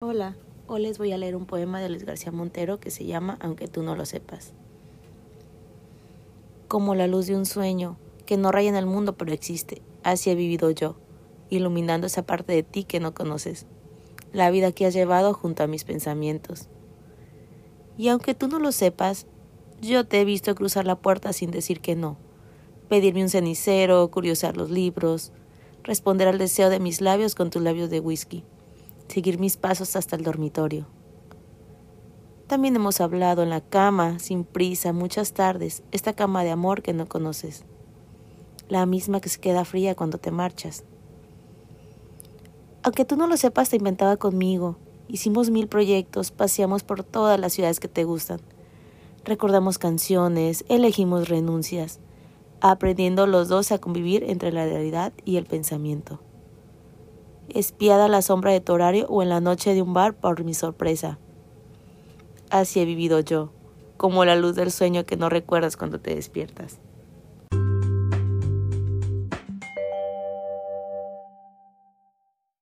Hola, hoy les voy a leer un poema de Luis García Montero que se llama Aunque tú no lo sepas. Como la luz de un sueño que no raya en el mundo pero existe, así he vivido yo, iluminando esa parte de ti que no conoces, la vida que has llevado junto a mis pensamientos. Y aunque tú no lo sepas, yo te he visto cruzar la puerta sin decir que no, pedirme un cenicero, curiosar los libros, responder al deseo de mis labios con tus labios de whisky seguir mis pasos hasta el dormitorio. También hemos hablado en la cama, sin prisa, muchas tardes, esta cama de amor que no conoces, la misma que se queda fría cuando te marchas. Aunque tú no lo sepas, te inventaba conmigo, hicimos mil proyectos, paseamos por todas las ciudades que te gustan, recordamos canciones, elegimos renuncias, aprendiendo los dos a convivir entre la realidad y el pensamiento espiada la sombra de tu horario o en la noche de un bar por mi sorpresa. Así he vivido yo, como la luz del sueño que no recuerdas cuando te despiertas.